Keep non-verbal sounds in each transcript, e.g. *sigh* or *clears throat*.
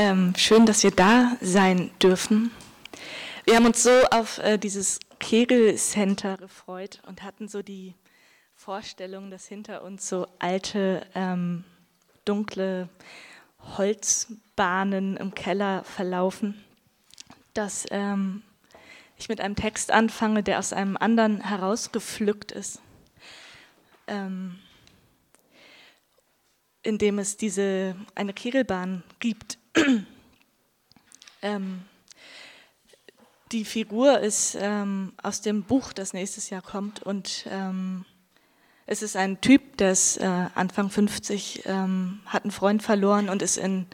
Ähm, schön, dass wir da sein dürfen. Wir haben uns so auf äh, dieses Kegel-Center gefreut und hatten so die Vorstellung, dass hinter uns so alte, ähm, dunkle Holzbahnen im Keller verlaufen, dass ähm, ich mit einem Text anfange, der aus einem anderen herausgepflückt ist. Ähm, in dem es diese, eine Kegelbahn gibt. *clears throat* ähm, die Figur ist ähm, aus dem Buch, das nächstes Jahr kommt, und ähm, es ist ein Typ, der ist äh, Anfang 50, ähm, hat einen Freund verloren und ist in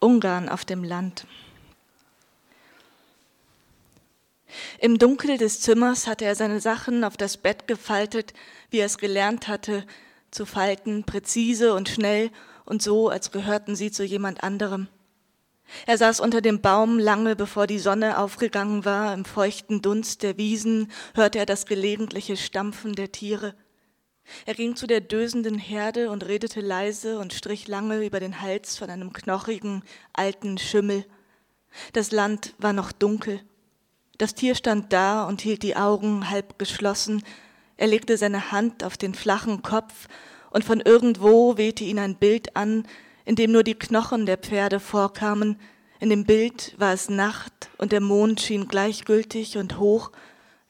Ungarn auf dem Land. Im Dunkel des Zimmers hatte er seine Sachen auf das Bett gefaltet, wie er es gelernt hatte, zu falten, präzise und schnell und so, als gehörten sie zu jemand anderem. Er saß unter dem Baum lange bevor die Sonne aufgegangen war, im feuchten Dunst der Wiesen hörte er das gelegentliche Stampfen der Tiere. Er ging zu der dösenden Herde und redete leise und strich lange über den Hals von einem knochigen, alten Schimmel. Das Land war noch dunkel. Das Tier stand da und hielt die Augen halb geschlossen, er legte seine Hand auf den flachen Kopf und von irgendwo wehte ihn ein Bild an, in dem nur die Knochen der Pferde vorkamen. In dem Bild war es Nacht und der Mond schien gleichgültig und hoch.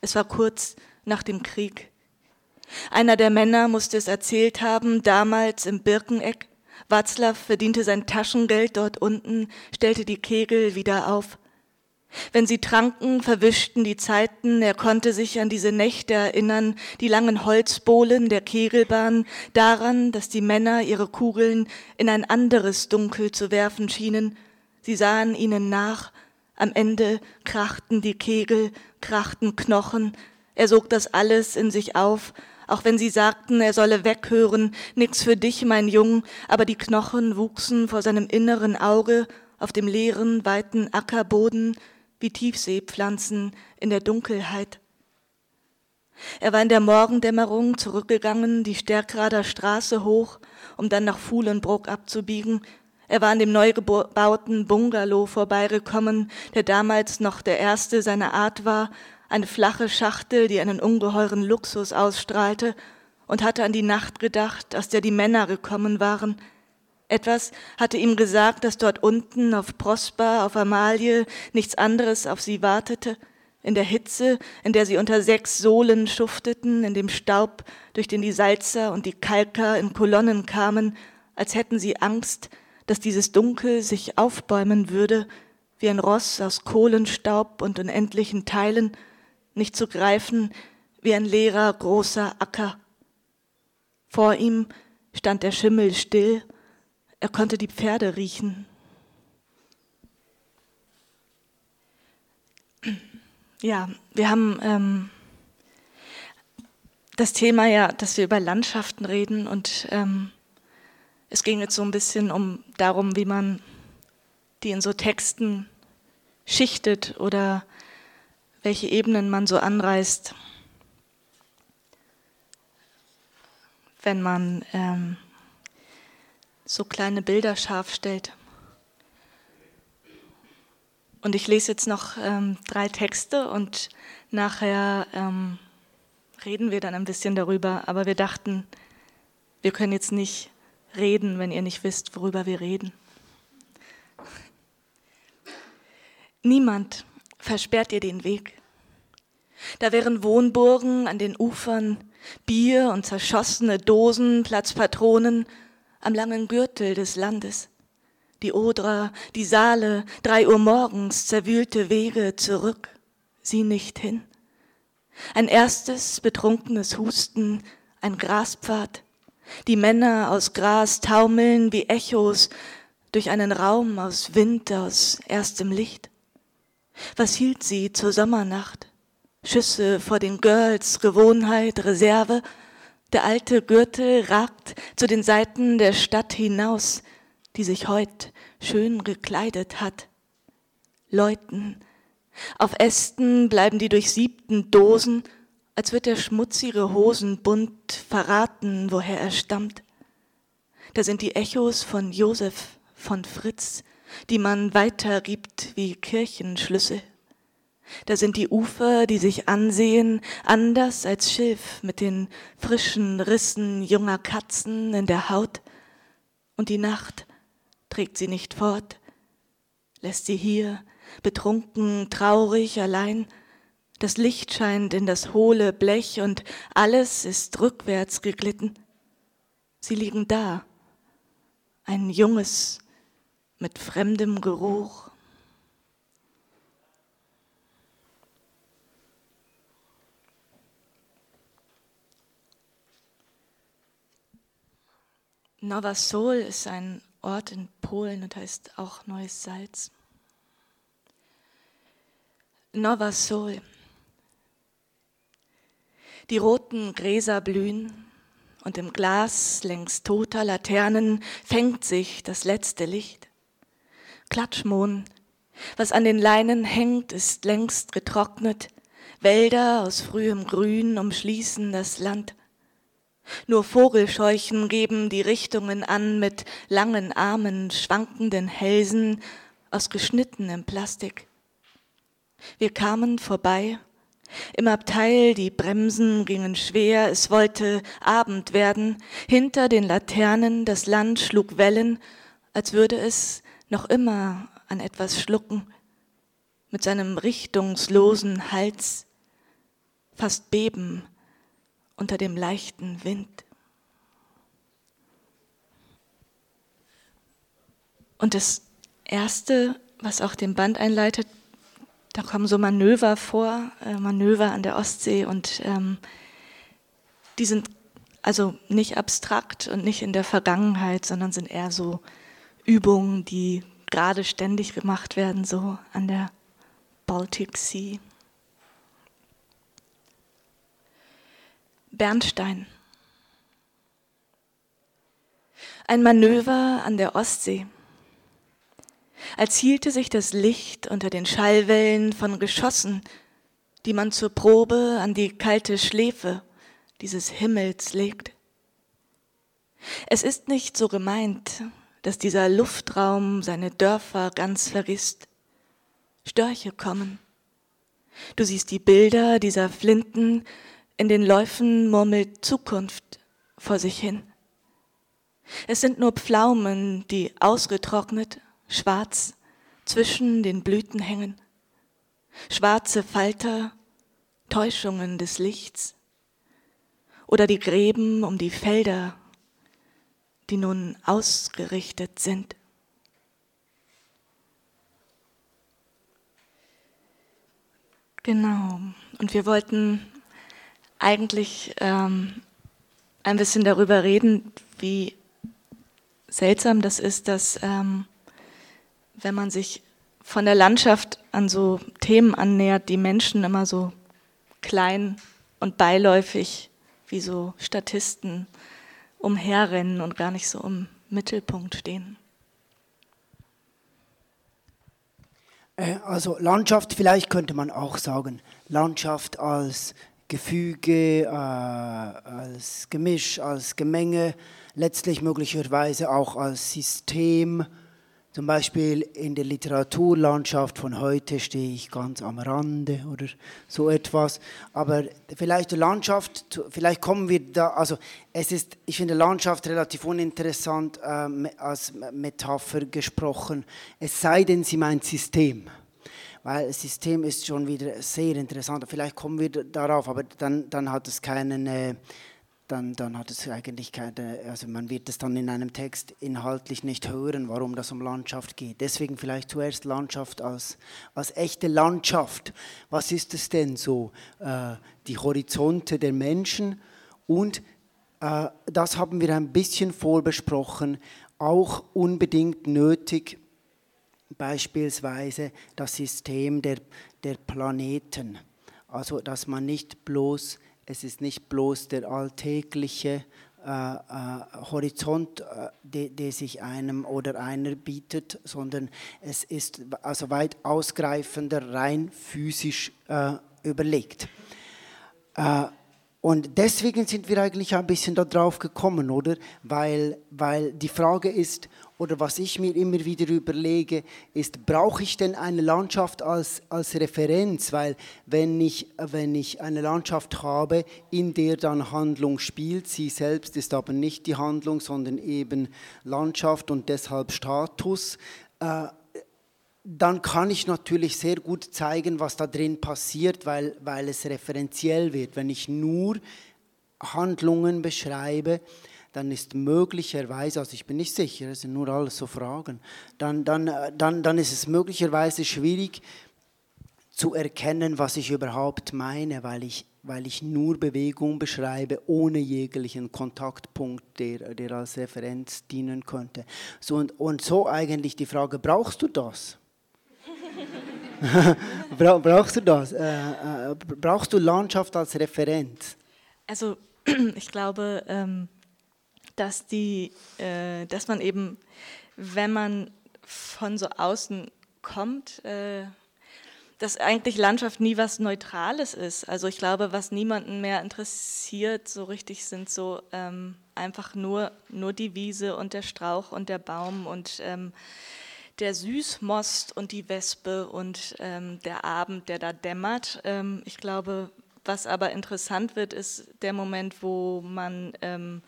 Es war kurz nach dem Krieg. Einer der Männer musste es erzählt haben, damals im Birkeneck. Watzlaw verdiente sein Taschengeld dort unten, stellte die Kegel wieder auf. Wenn sie tranken, verwischten die Zeiten, er konnte sich an diese Nächte erinnern, die langen Holzbohlen der Kegelbahn, daran, dass die Männer ihre Kugeln in ein anderes Dunkel zu werfen schienen. Sie sahen ihnen nach, am Ende krachten die Kegel, krachten Knochen, er sog das alles in sich auf, auch wenn sie sagten, er solle weghören, nix für dich, mein Jung, aber die Knochen wuchsen vor seinem inneren Auge auf dem leeren, weiten Ackerboden, wie Tiefseepflanzen in der Dunkelheit. Er war in der Morgendämmerung zurückgegangen, die Stärkrader Straße hoch, um dann nach Fuhlenbruck abzubiegen. Er war an dem neu gebauten Bungalow vorbeigekommen, der damals noch der erste seiner Art war, eine flache Schachtel, die einen ungeheuren Luxus ausstrahlte, und hatte an die Nacht gedacht, aus der die Männer gekommen waren, etwas hatte ihm gesagt, dass dort unten auf Prosper, auf Amalie nichts anderes auf sie wartete, in der Hitze, in der sie unter sechs Sohlen schufteten, in dem Staub, durch den die Salzer und die Kalker in Kolonnen kamen, als hätten sie Angst, dass dieses Dunkel sich aufbäumen würde, wie ein Ross aus Kohlenstaub und unendlichen Teilen, nicht zu greifen, wie ein leerer, großer Acker. Vor ihm stand der Schimmel still, er konnte die Pferde riechen. Ja, wir haben ähm, das Thema ja, dass wir über Landschaften reden und ähm, es ging jetzt so ein bisschen um darum, wie man die in so Texten schichtet oder welche Ebenen man so anreißt, wenn man ähm, so kleine Bilder scharf stellt. Und ich lese jetzt noch ähm, drei Texte und nachher ähm, reden wir dann ein bisschen darüber. Aber wir dachten, wir können jetzt nicht reden, wenn ihr nicht wisst, worüber wir reden. Niemand versperrt ihr den Weg. Da wären Wohnburgen an den Ufern, Bier und zerschossene Dosen, Platzpatronen am langen Gürtel des Landes. Die Odra, die Saale, drei Uhr morgens, zerwühlte Wege zurück, sie nicht hin. Ein erstes betrunkenes Husten, ein Graspfad, die Männer aus Gras taumeln wie Echos durch einen Raum aus Wind, aus erstem Licht. Was hielt sie zur Sommernacht? Schüsse vor den Girls, Gewohnheit, Reserve, der alte Gürtel ragt zu den Seiten der Stadt hinaus, die sich heut schön gekleidet hat. Läuten. Auf Ästen bleiben die durchsiebten Dosen, als wird der schmutzige Hosenbund verraten, woher er stammt. Da sind die Echos von Josef, von Fritz, die man weitergibt wie Kirchenschlüssel. Da sind die Ufer, die sich ansehen, anders als Schilf mit den frischen Rissen junger Katzen in der Haut. Und die Nacht trägt sie nicht fort, lässt sie hier, betrunken, traurig, allein. Das Licht scheint in das hohle Blech und alles ist rückwärts geglitten. Sie liegen da, ein junges mit fremdem Geruch. Nowa Sol ist ein Ort in Polen und heißt auch Neues Salz. Nowa Sol. Die roten Gräser blühen und im Glas längs toter Laternen fängt sich das letzte Licht. Klatschmohn, was an den Leinen hängt, ist längst getrocknet. Wälder aus frühem Grün umschließen das Land. Nur Vogelscheuchen geben die Richtungen an mit langen Armen, schwankenden Hälsen aus geschnittenem Plastik. Wir kamen vorbei. Im Abteil die Bremsen gingen schwer, es wollte Abend werden. Hinter den Laternen das Land schlug Wellen, als würde es noch immer an etwas schlucken, mit seinem richtungslosen Hals fast beben unter dem leichten Wind. Und das Erste, was auch den Band einleitet, da kommen so Manöver vor, äh, Manöver an der Ostsee und ähm, die sind also nicht abstrakt und nicht in der Vergangenheit, sondern sind eher so Übungen, die gerade ständig gemacht werden, so an der Baltic Sea. Bernstein. Ein Manöver an der Ostsee. Als hielte sich das Licht unter den Schallwellen von Geschossen, die man zur Probe an die kalte Schläfe dieses Himmels legt. Es ist nicht so gemeint, dass dieser Luftraum seine Dörfer ganz vergisst. Störche kommen. Du siehst die Bilder dieser Flinten, in den Läufen murmelt Zukunft vor sich hin. Es sind nur Pflaumen, die ausgetrocknet, schwarz zwischen den Blüten hängen. Schwarze Falter, Täuschungen des Lichts. Oder die Gräben um die Felder die nun ausgerichtet sind. Genau. Und wir wollten eigentlich ähm, ein bisschen darüber reden, wie seltsam das ist, dass ähm, wenn man sich von der Landschaft an so Themen annähert, die Menschen immer so klein und beiläufig wie so Statisten umherrennen und gar nicht so im Mittelpunkt stehen. Äh, also Landschaft, vielleicht könnte man auch sagen, Landschaft als Gefüge, äh, als Gemisch, als Gemenge, letztlich möglicherweise auch als System zum Beispiel in der Literaturlandschaft von heute stehe ich ganz am Rande oder so etwas. Aber vielleicht die Landschaft, vielleicht kommen wir da, also es ist, ich finde Landschaft relativ uninteressant äh, als Metapher gesprochen, es sei denn, sie meint System. Weil das System ist schon wieder sehr interessant. Vielleicht kommen wir darauf, aber dann, dann hat es keinen... Äh, dann, dann hat es eigentlich keine, also man wird es dann in einem Text inhaltlich nicht hören, warum das um Landschaft geht. Deswegen vielleicht zuerst Landschaft als, als echte Landschaft. Was ist es denn so? Äh, die Horizonte der Menschen und äh, das haben wir ein bisschen vorbesprochen, auch unbedingt nötig, beispielsweise das System der, der Planeten. Also dass man nicht bloß es ist nicht bloß der alltägliche äh, äh, Horizont, äh, der sich einem oder einer bietet, sondern es ist also weit ausgreifender, rein physisch äh, überlegt. Äh, und deswegen sind wir eigentlich ein bisschen darauf gekommen, oder? Weil, weil die Frage ist, oder was ich mir immer wieder überlege, ist, brauche ich denn eine Landschaft als, als Referenz? Weil wenn ich, wenn ich eine Landschaft habe, in der dann Handlung spielt, sie selbst ist aber nicht die Handlung, sondern eben Landschaft und deshalb Status, äh, dann kann ich natürlich sehr gut zeigen, was da drin passiert, weil, weil es referenziell wird. Wenn ich nur Handlungen beschreibe, dann ist möglicherweise, also ich bin nicht sicher, das sind nur alles so Fragen, dann, dann, dann, dann ist es möglicherweise schwierig zu erkennen, was ich überhaupt meine, weil ich, weil ich nur Bewegung beschreibe, ohne jeglichen Kontaktpunkt, der, der als Referenz dienen könnte. So, und, und so eigentlich die Frage, brauchst du das? *laughs* brauchst du das? Äh, äh, brauchst du Landschaft als Referenz? Also *clears throat* ich glaube, ähm, dass, die, äh, dass man eben, wenn man von so außen kommt, äh, dass eigentlich Landschaft nie was Neutrales ist. Also ich glaube, was niemanden mehr interessiert, so richtig sind so ähm, einfach nur, nur die Wiese und der Strauch und der Baum und ähm, der Süßmost und die Wespe und ähm, der Abend, der da dämmert. Ähm, ich glaube, was aber interessant wird, ist der Moment, wo man ähm,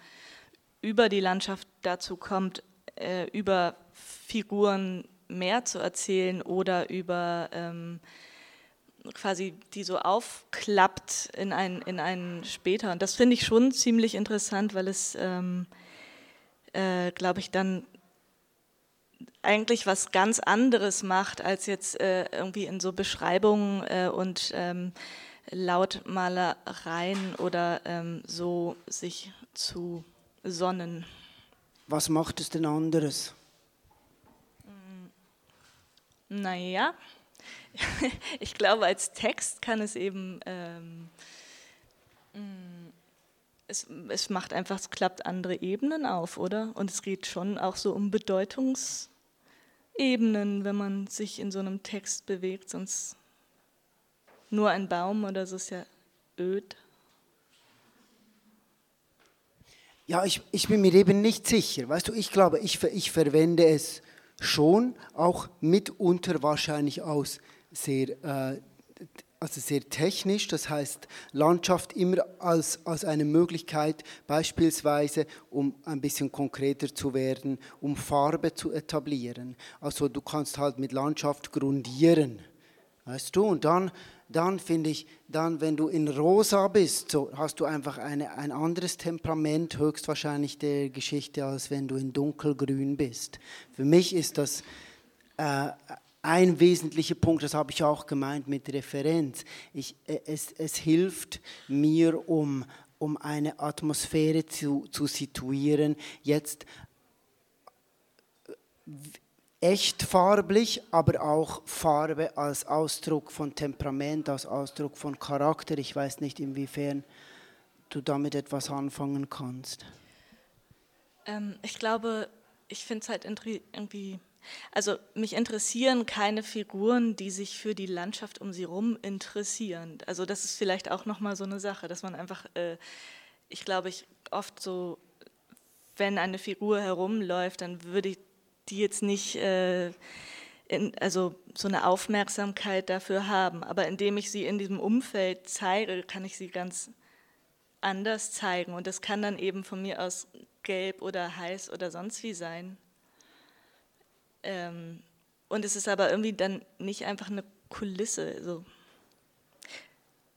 über die Landschaft dazu kommt, äh, über Figuren mehr zu erzählen oder über ähm, quasi die so aufklappt in ein, in einen später. Und das finde ich schon ziemlich interessant, weil es, ähm, äh, glaube ich, dann eigentlich was ganz anderes macht, als jetzt äh, irgendwie in so Beschreibungen äh, und ähm, Lautmalereien oder ähm, so sich zu Sonnen. Was macht es denn anderes? Naja, *laughs* ich glaube, als Text kann es eben, ähm, mm, es, es macht einfach, es klappt andere Ebenen auf, oder? Und es geht schon auch so um Bedeutungsebenen, wenn man sich in so einem Text bewegt, sonst nur ein Baum oder so ist ja öd. Ja, ich, ich bin mir eben nicht sicher. Weißt du, ich glaube, ich, ich verwende es schon, auch mitunter wahrscheinlich aus sehr, äh, also sehr technisch, das heißt Landschaft immer als, als eine Möglichkeit, beispielsweise, um ein bisschen konkreter zu werden, um Farbe zu etablieren. Also du kannst halt mit Landschaft grundieren, weißt du, und dann dann finde ich, dann, wenn du in Rosa bist, so hast du einfach eine, ein anderes Temperament höchstwahrscheinlich der Geschichte, als wenn du in Dunkelgrün bist. Für mich ist das äh, ein wesentlicher Punkt, das habe ich auch gemeint mit Referenz. Ich, äh, es, es hilft mir, um, um eine Atmosphäre zu, zu situieren, jetzt echt farblich, aber auch Farbe als Ausdruck von Temperament, als Ausdruck von Charakter. Ich weiß nicht, inwiefern du damit etwas anfangen kannst. Ähm, ich glaube, ich finde es halt irgendwie, also mich interessieren keine Figuren, die sich für die Landschaft um sie herum interessieren. Also das ist vielleicht auch nochmal so eine Sache, dass man einfach, äh, ich glaube, ich oft so, wenn eine Figur herumläuft, dann würde ich die jetzt nicht äh, in, also so eine Aufmerksamkeit dafür haben. Aber indem ich sie in diesem Umfeld zeige, kann ich sie ganz anders zeigen. Und das kann dann eben von mir aus gelb oder heiß oder sonst wie sein. Ähm, und es ist aber irgendwie dann nicht einfach eine Kulisse. Also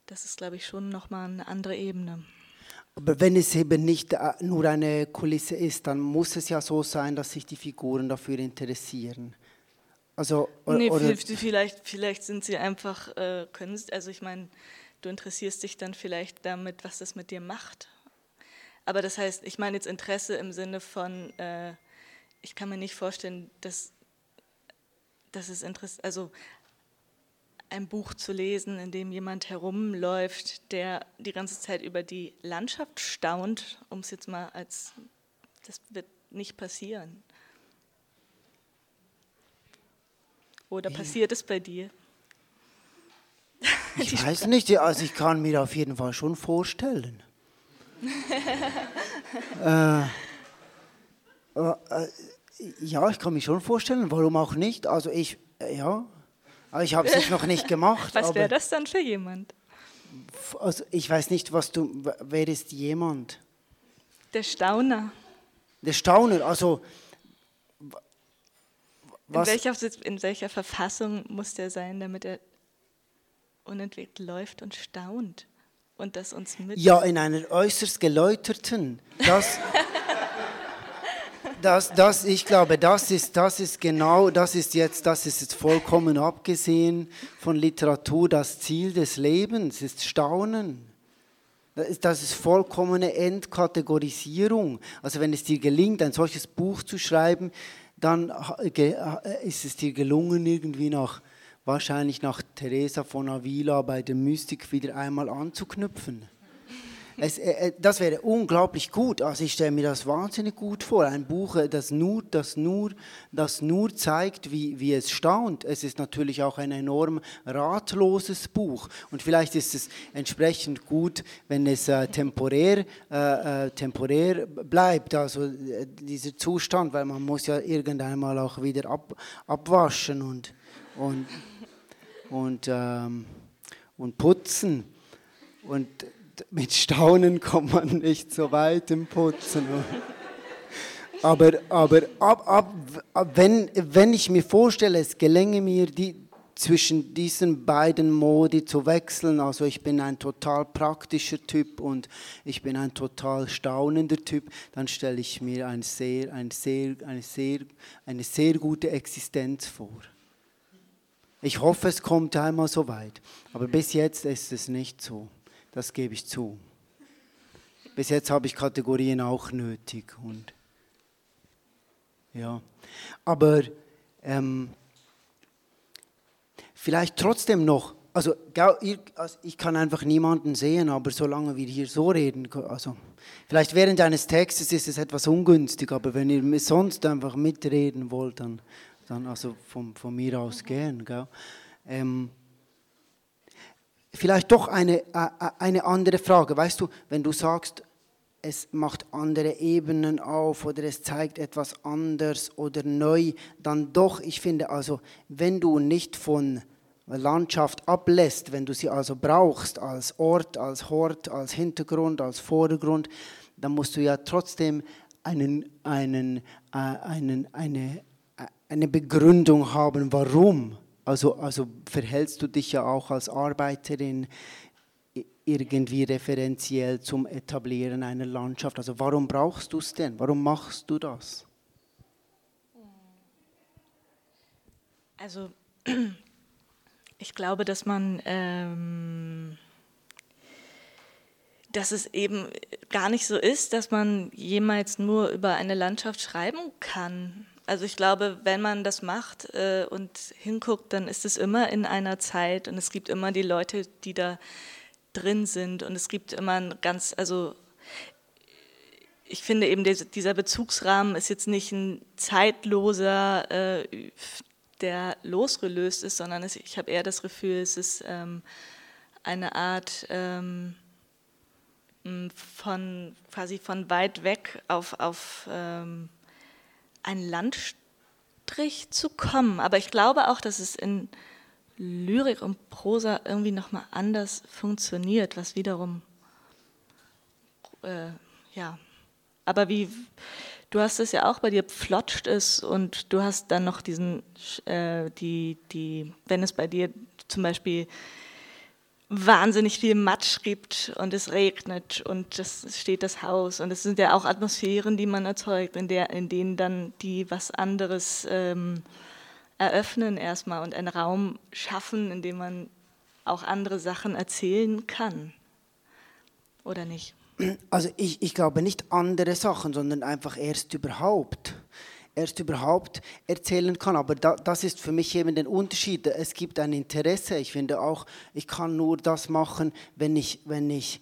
das ist, glaube ich, schon nochmal eine andere Ebene. Aber wenn es eben nicht äh, nur eine Kulisse ist, dann muss es ja so sein, dass sich die Figuren dafür interessieren. Also, nee, oder vielleicht, vielleicht sind sie einfach, äh, können, also ich meine, du interessierst dich dann vielleicht damit, was das mit dir macht. Aber das heißt, ich meine jetzt Interesse im Sinne von, äh, ich kann mir nicht vorstellen, dass, dass es Interesse, also ein Buch zu lesen, in dem jemand herumläuft, der die ganze Zeit über die Landschaft staunt, um es jetzt mal als, das wird nicht passieren. Oder passiert es bei dir? Ich *laughs* weiß nicht, also ich kann mir auf jeden Fall schon vorstellen. *laughs* äh, äh, Ja, ich kann mich schon vorstellen, warum auch nicht. Also ich, ja, aber ich habe es noch nicht gemacht. Was wäre das dann für jemand? Also ich weiß nicht, was du, wer ist jemand? Der Stauner. Der Stauner, also was? In welcher, in welcher Verfassung muss der sein, damit er unentwegt läuft und staunt und das uns mit? Ja, in einer äußerst geläuterten. Das, *laughs* das, das, ich glaube, das ist, das ist genau, das ist jetzt, das ist jetzt vollkommen abgesehen von Literatur, das Ziel des Lebens ist Staunen. Das ist vollkommene Entkategorisierung. Also wenn es dir gelingt, ein solches Buch zu schreiben, dann ist es dir gelungen, irgendwie nach, wahrscheinlich nach Teresa von Avila bei der Mystik wieder einmal anzuknüpfen. Es, äh, äh, das wäre unglaublich gut. Also ich stelle mir das wahnsinnig gut vor. Ein Buch, äh, das nur, das nur, das nur zeigt, wie, wie es staunt. Es ist natürlich auch ein enorm ratloses Buch. Und vielleicht ist es entsprechend gut, wenn es äh, temporär, äh, temporär bleibt, also äh, dieser Zustand, weil man muss ja irgendwann auch wieder ab, abwaschen und, und, und, ähm, und putzen. Und mit Staunen kommt man nicht so weit im Putzen. Aber, aber ab, ab, ab, wenn, wenn ich mir vorstelle, es gelänge mir, die, zwischen diesen beiden Modi zu wechseln, also ich bin ein total praktischer Typ und ich bin ein total staunender Typ, dann stelle ich mir eine sehr, eine sehr, eine sehr, eine sehr gute Existenz vor. Ich hoffe, es kommt einmal so weit, aber bis jetzt ist es nicht so. Das gebe ich zu. Bis jetzt habe ich Kategorien auch nötig. Und ja. Aber ähm, vielleicht trotzdem noch, also, also ich kann einfach niemanden sehen, aber solange wir hier so reden, also vielleicht während eines Textes ist es etwas ungünstig, aber wenn ihr sonst einfach mitreden wollt, dann, dann also von, von mir aus gehen. Gell? Ähm, Vielleicht doch eine, äh, äh, eine andere Frage. Weißt du, wenn du sagst, es macht andere Ebenen auf oder es zeigt etwas anders oder neu, dann doch, ich finde also, wenn du nicht von Landschaft ablässt, wenn du sie also brauchst als Ort, als Hort, als Hintergrund, als Vordergrund, dann musst du ja trotzdem einen, einen, äh, einen, eine, eine Begründung haben, warum also, also verhältst du dich ja auch als Arbeiterin irgendwie referenziell zum Etablieren einer Landschaft. Also warum brauchst du es denn? Warum machst du das? Also *clears throat* ich glaube, dass man, ähm, dass es eben gar nicht so ist, dass man jemals nur über eine Landschaft schreiben kann. Also ich glaube, wenn man das macht äh, und hinguckt, dann ist es immer in einer Zeit und es gibt immer die Leute, die da drin sind und es gibt immer ein ganz, also ich finde eben dieser Bezugsrahmen ist jetzt nicht ein zeitloser, äh, der losgelöst ist, sondern ich habe eher das Gefühl, es ist ähm, eine Art ähm, von quasi von weit weg auf, auf ähm, einen Landstrich zu kommen. Aber ich glaube auch, dass es in Lyrik und Prosa irgendwie nochmal anders funktioniert, was wiederum, äh, ja, aber wie, du hast es ja auch bei dir pflotscht ist und du hast dann noch diesen, äh, die, die, wenn es bei dir zum Beispiel wahnsinnig viel Matsch gibt und es regnet und es steht das Haus und es sind ja auch Atmosphären, die man erzeugt, in, der, in denen dann die was anderes ähm, eröffnen erstmal und einen Raum schaffen, in dem man auch andere Sachen erzählen kann. Oder nicht? Also ich, ich glaube nicht andere Sachen, sondern einfach erst überhaupt erst überhaupt erzählen kann. Aber da, das ist für mich eben der Unterschied. Es gibt ein Interesse. Ich finde auch, ich kann nur das machen, wenn ich, wenn ich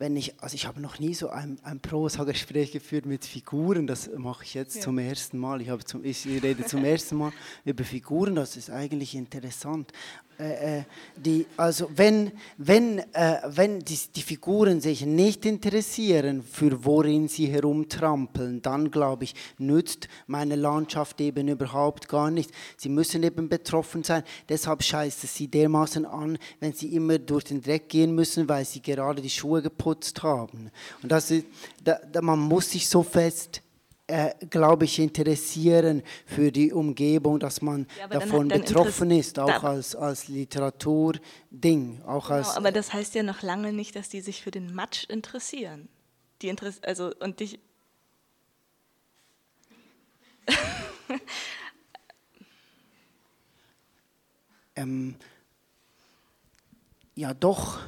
wenn ich, also ich habe noch nie so ein, ein Prosa-Gespräch geführt mit Figuren, das mache ich jetzt ja. zum ersten Mal. Ich, habe zum, ich rede zum ersten Mal über Figuren, das ist eigentlich interessant. Äh, äh, die, also wenn, wenn, äh, wenn die, die Figuren sich nicht interessieren, für worin sie herumtrampeln, dann glaube ich, nützt meine Landschaft eben überhaupt gar nicht. Sie müssen eben betroffen sein. Deshalb scheißt es sie dermaßen an, wenn sie immer durch den Dreck gehen müssen, weil sie gerade die Schuhe geputzt haben. Und das ist, da, da, man muss sich so fest äh, glaube ich, interessieren für die Umgebung, dass man ja, davon dann, dann betroffen ist, auch als, als Literaturding. Auch genau, als, aber das heißt ja noch lange nicht, dass die sich für den Matsch interessieren. Die Interess also, und dich. *laughs* ähm, ja, doch.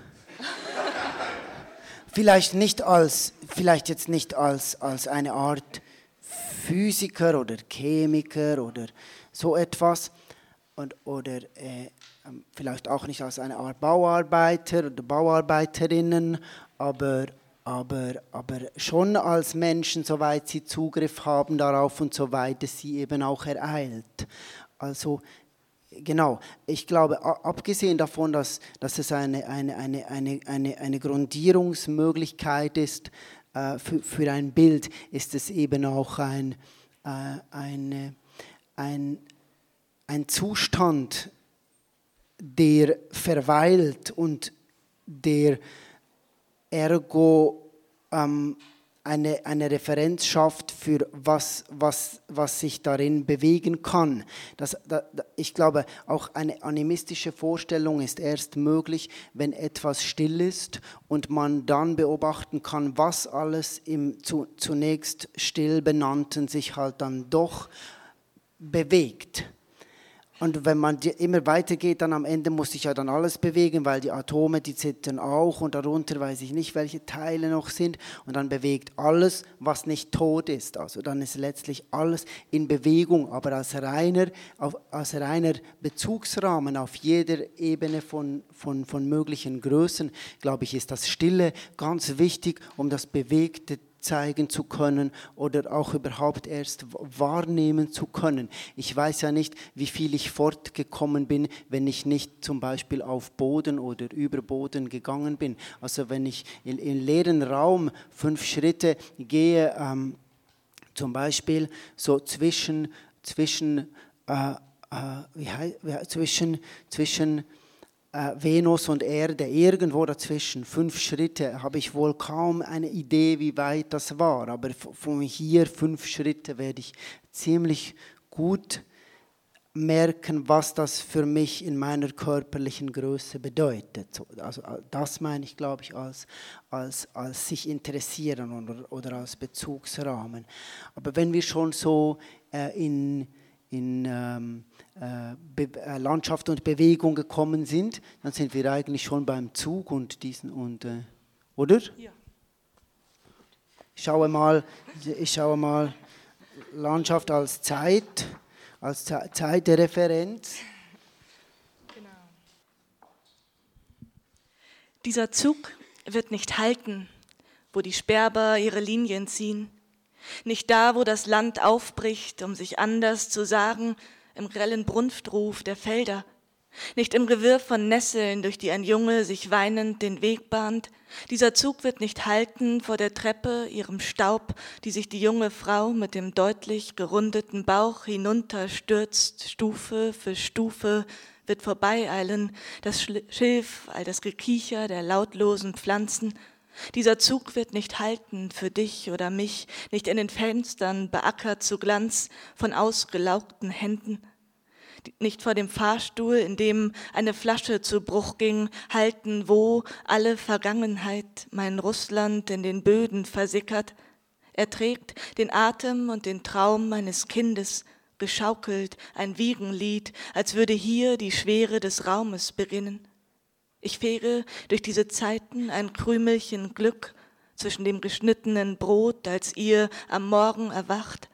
Vielleicht nicht als, vielleicht jetzt nicht als, als eine Art Physiker oder Chemiker oder so etwas und, oder äh, ähm, vielleicht auch nicht als eine Art Bauarbeiter oder Bauarbeiterinnen, aber, aber, aber schon als Menschen, soweit sie Zugriff haben darauf und soweit es sie eben auch ereilt. Also genau, ich glaube, abgesehen davon, dass, dass es eine, eine, eine, eine, eine, eine Grundierungsmöglichkeit ist, äh, für, für ein Bild ist es eben auch ein, äh, eine, ein, ein Zustand, der verweilt und der ergo ähm, eine, eine Referenz schafft für was, was, was sich darin bewegen kann. Das, da, ich glaube, auch eine animistische Vorstellung ist erst möglich, wenn etwas still ist und man dann beobachten kann, was alles im zu, zunächst still benannten sich halt dann doch bewegt. Und wenn man immer weitergeht, dann am Ende muss sich ja dann alles bewegen, weil die Atome, die zittern auch und darunter weiß ich nicht, welche Teile noch sind. Und dann bewegt alles, was nicht tot ist. Also dann ist letztlich alles in Bewegung, aber als reiner, als reiner Bezugsrahmen auf jeder Ebene von, von, von möglichen Größen, glaube ich, ist das Stille ganz wichtig, um das Bewegte zu zeigen zu können oder auch überhaupt erst wahrnehmen zu können. Ich weiß ja nicht, wie viel ich fortgekommen bin, wenn ich nicht zum Beispiel auf Boden oder über Boden gegangen bin. Also wenn ich in, in leeren Raum fünf Schritte gehe, ähm, zum Beispiel so zwischen, zwischen, äh, äh, wie heißt, zwischen, zwischen äh, Venus und Erde, irgendwo dazwischen, fünf Schritte, habe ich wohl kaum eine Idee, wie weit das war. Aber von hier fünf Schritte werde ich ziemlich gut merken, was das für mich in meiner körperlichen Größe bedeutet. Also äh, das meine ich, glaube ich, als, als, als sich interessieren oder, oder als Bezugsrahmen. Aber wenn wir schon so äh, in, in ähm, äh, äh, Landschaft und Bewegung gekommen sind, dann sind wir eigentlich schon beim Zug und diesen und äh, oder? Ja. Ich schaue mal, ich schaue mal Landschaft als Zeit, als Zeit der Referenz. Genau. Dieser Zug wird nicht halten, wo die Sperber ihre Linien ziehen, nicht da, wo das Land aufbricht, um sich anders zu sagen, im grellen Brunftruf der Felder, nicht im Gewirr von Nesseln, durch die ein Junge sich weinend den Weg bahnt. Dieser Zug wird nicht halten vor der Treppe, ihrem Staub, die sich die junge Frau mit dem deutlich gerundeten Bauch hinunterstürzt, Stufe für Stufe, wird vorbeieilen, das Schilf, all das Gekicher der lautlosen Pflanzen, dieser Zug wird nicht halten für dich oder mich, nicht in den Fenstern beackert zu Glanz von ausgelaugten Händen, nicht vor dem Fahrstuhl, in dem eine Flasche zu Bruch ging, halten, wo alle Vergangenheit mein Russland in den Böden versickert. Er trägt den Atem und den Traum meines Kindes, geschaukelt ein Wiegenlied, als würde hier die Schwere des Raumes beginnen. Ich fähre durch diese Zeiten ein Krümelchen Glück zwischen dem geschnittenen Brot, als ihr am Morgen erwacht.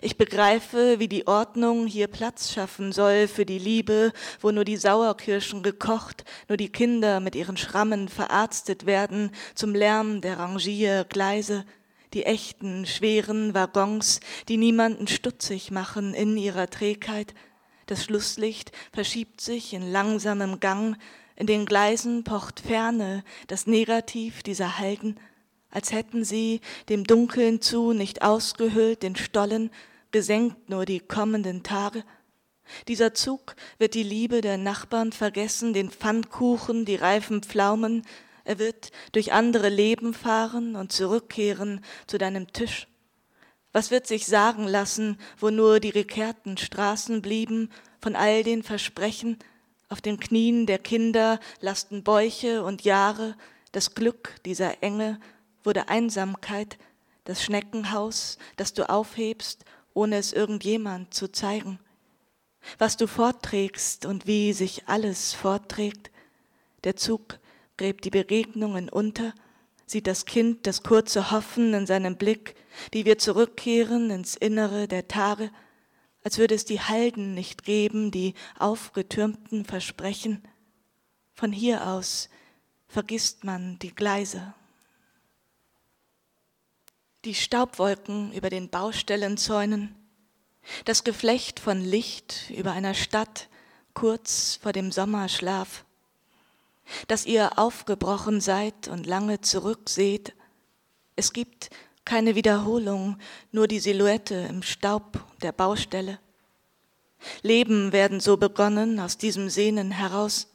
Ich begreife, wie die Ordnung hier Platz schaffen soll für die Liebe, wo nur die Sauerkirschen gekocht, nur die Kinder mit ihren Schrammen verarztet werden zum Lärm der Rangiergleise, die echten, schweren Waggons, die niemanden stutzig machen in ihrer Trägheit. Das Schlusslicht verschiebt sich in langsamem Gang, in den Gleisen pocht ferne das Negativ dieser Halden, als hätten sie dem Dunkeln zu nicht ausgehöhlt den Stollen, gesenkt nur die kommenden Tage. Dieser Zug wird die Liebe der Nachbarn vergessen, den Pfannkuchen, die reifen Pflaumen, er wird durch andere Leben fahren und zurückkehren zu deinem Tisch. Was wird sich sagen lassen, wo nur die gekehrten Straßen blieben, von all den Versprechen, auf den Knien der Kinder lasten Bäuche und Jahre, das Glück dieser Enge wurde Einsamkeit, das Schneckenhaus, das du aufhebst, ohne es irgendjemand zu zeigen. Was du fortträgst und wie sich alles fortträgt, der Zug gräbt die Begegnungen unter, sieht das Kind das kurze Hoffen in seinem Blick, wie wir zurückkehren ins Innere der Tage, als würde es die Halden nicht geben, die aufgetürmten Versprechen. Von hier aus vergisst man die Gleise. Die Staubwolken über den Baustellenzäunen, das Geflecht von Licht über einer Stadt kurz vor dem Sommerschlaf, dass ihr aufgebrochen seid und lange zurückseht. Es gibt keine Wiederholung, nur die Silhouette im Staub der Baustelle. Leben werden so begonnen aus diesem Sehnen heraus.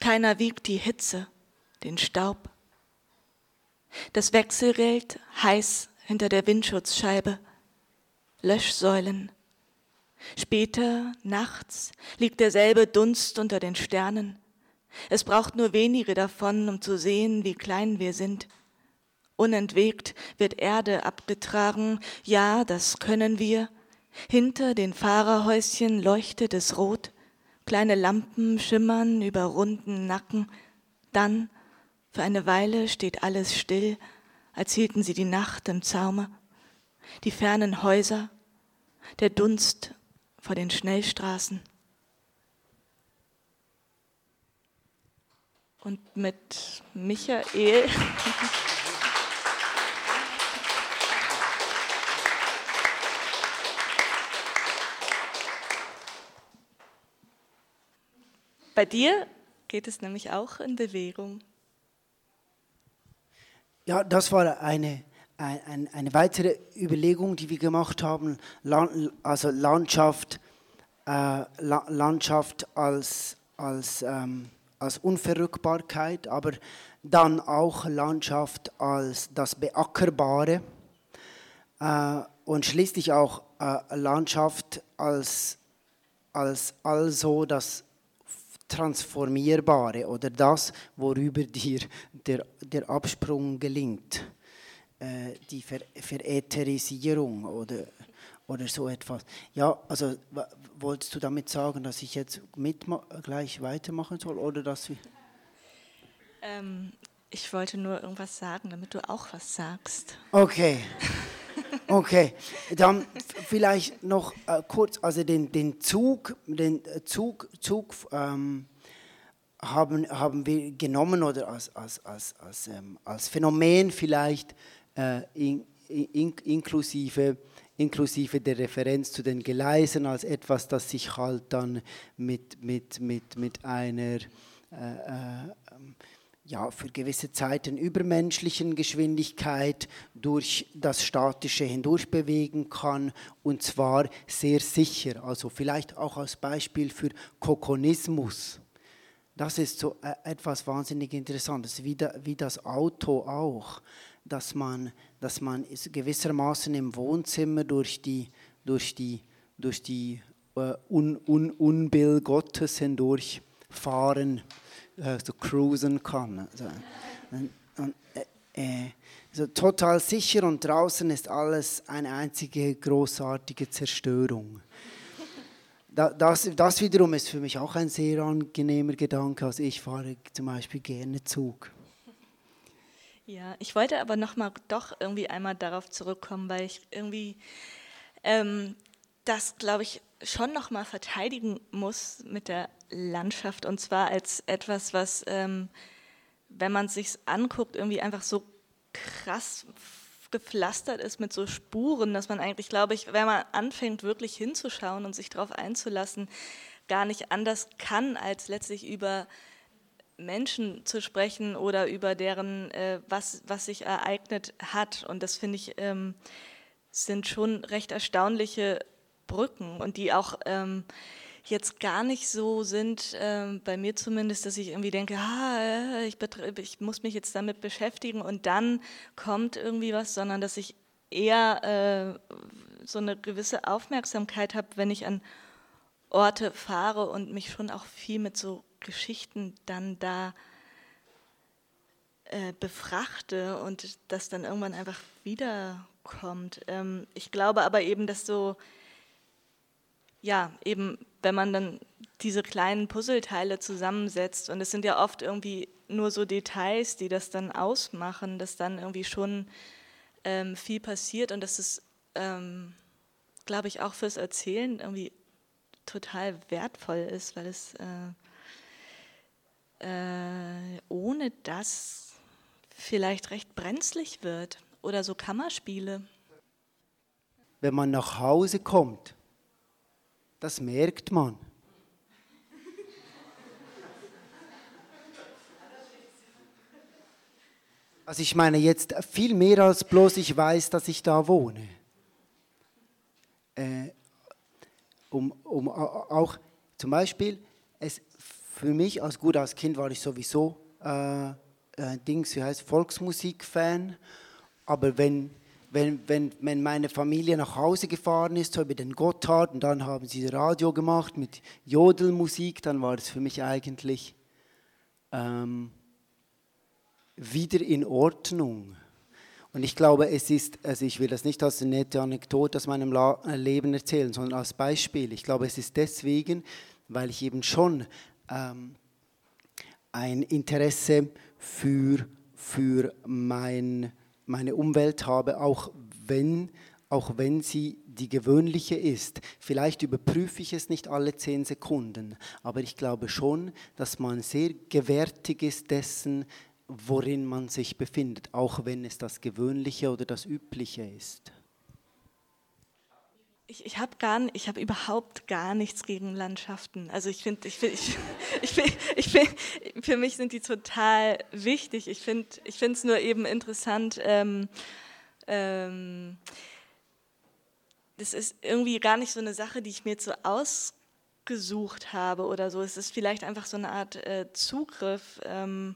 Keiner wiegt die Hitze, den Staub. Das Wechselgeld heiß hinter der Windschutzscheibe. Löschsäulen. Später, nachts, liegt derselbe Dunst unter den Sternen. Es braucht nur wenige davon, um zu sehen, wie klein wir sind. Unentwegt wird Erde abgetragen, ja, das können wir. Hinter den Fahrerhäuschen leuchtet es rot, kleine Lampen schimmern über runden Nacken. Dann, für eine Weile, steht alles still, als hielten sie die Nacht im Zaume. Die fernen Häuser, der Dunst vor den Schnellstraßen. und mit Michael. Bei dir geht es nämlich auch in Bewegung. Ja, das war eine, eine, eine weitere Überlegung, die wir gemacht haben. Also Landschaft, äh, Landschaft als, als ähm, als Unverrückbarkeit, aber dann auch Landschaft als das Beackerbare äh, und schließlich auch äh, Landschaft als, als also das Transformierbare oder das, worüber dir der, der Absprung gelingt, äh, die Ver Verätherisierung oder oder so etwas. Ja, also wolltest du damit sagen, dass ich jetzt mit gleich weitermachen soll oder dass wir? Ähm, ich wollte nur irgendwas sagen, damit du auch was sagst. Okay. *laughs* Okay, dann vielleicht noch äh, kurz, also den, den Zug, den Zug, Zug ähm, haben, haben wir genommen oder als, als, als, als, ähm, als Phänomen vielleicht äh, in, in, inklusive inklusive der Referenz zu den Gleisen als etwas, das sich halt dann mit, mit, mit, mit einer äh, äh, ja, für gewisse Zeiten übermenschlichen Geschwindigkeit durch das Statische hindurch bewegen kann und zwar sehr sicher. Also vielleicht auch als Beispiel für Kokonismus. Das ist so äh, etwas wahnsinnig Interessantes, wie, da, wie das Auto auch dass man, dass man gewissermaßen im Wohnzimmer durch die, durch die, durch die äh, Un, Un, Unbill Gottes hindurch fahren, äh, so cruisen kann. Und, und, äh, äh, so total sicher und draußen ist alles eine einzige großartige Zerstörung. Das, das wiederum ist für mich auch ein sehr angenehmer Gedanke. Also ich fahre zum Beispiel gerne Zug. Ja, ich wollte aber noch mal doch irgendwie einmal darauf zurückkommen, weil ich irgendwie ähm, das, glaube ich, schon nochmal verteidigen muss mit der Landschaft und zwar als etwas, was, ähm, wenn man sich anguckt, irgendwie einfach so krass gepflastert ist mit so Spuren, dass man eigentlich, glaube ich, wenn man anfängt, wirklich hinzuschauen und sich darauf einzulassen, gar nicht anders kann, als letztlich über Menschen zu sprechen oder über deren, äh, was, was sich ereignet hat. Und das finde ich, ähm, sind schon recht erstaunliche Brücken und die auch ähm, jetzt gar nicht so sind, ähm, bei mir zumindest, dass ich irgendwie denke, ah, ich, ich, muss mich jetzt damit beschäftigen und dann kommt irgendwie was, sondern dass ich eher äh, so eine gewisse Aufmerksamkeit habe, wenn ich an Orte fahre und mich schon auch viel mit so Geschichten dann da äh, befrachte und das dann irgendwann einfach wiederkommt. Ähm, ich glaube aber eben, dass so, ja, eben, wenn man dann diese kleinen Puzzleteile zusammensetzt und es sind ja oft irgendwie nur so Details, die das dann ausmachen, dass dann irgendwie schon ähm, viel passiert und dass es, ähm, glaube ich, auch fürs Erzählen irgendwie total wertvoll ist, weil es äh, äh, ohne das vielleicht recht brenzlig wird oder so Kammerspiele. Wenn man nach Hause kommt, das merkt man. Also ich meine jetzt viel mehr als bloß ich weiß, dass ich da wohne. Äh, um, um auch zum Beispiel, es, für mich als gut als Kind war ich sowieso äh, äh, Dings, wie heißt Volksmusik-Fan. Aber wenn, wenn, wenn, wenn meine Familie nach Hause gefahren ist, so über den Gotthard, und dann haben sie Radio gemacht mit Jodelmusik, dann war das für mich eigentlich ähm, wieder in Ordnung. Und ich glaube, es ist, also ich will das nicht als eine nette Anekdote aus meinem Leben erzählen, sondern als Beispiel. Ich glaube, es ist deswegen, weil ich eben schon ähm, ein Interesse für, für mein, meine Umwelt habe, auch wenn, auch wenn sie die gewöhnliche ist. Vielleicht überprüfe ich es nicht alle zehn Sekunden, aber ich glaube schon, dass man sehr gewärtig ist dessen, worin man sich befindet, auch wenn es das Gewöhnliche oder das Übliche ist. Ich, ich habe gar, ich habe überhaupt gar nichts gegen Landschaften. Also ich finde, ich finde, ich, *laughs* ich, find, ich find, für mich sind die total wichtig. Ich finde, ich finde es nur eben interessant. Ähm, ähm, das ist irgendwie gar nicht so eine Sache, die ich mir so ausgesucht habe oder so. Es ist vielleicht einfach so eine Art äh, Zugriff. Ähm,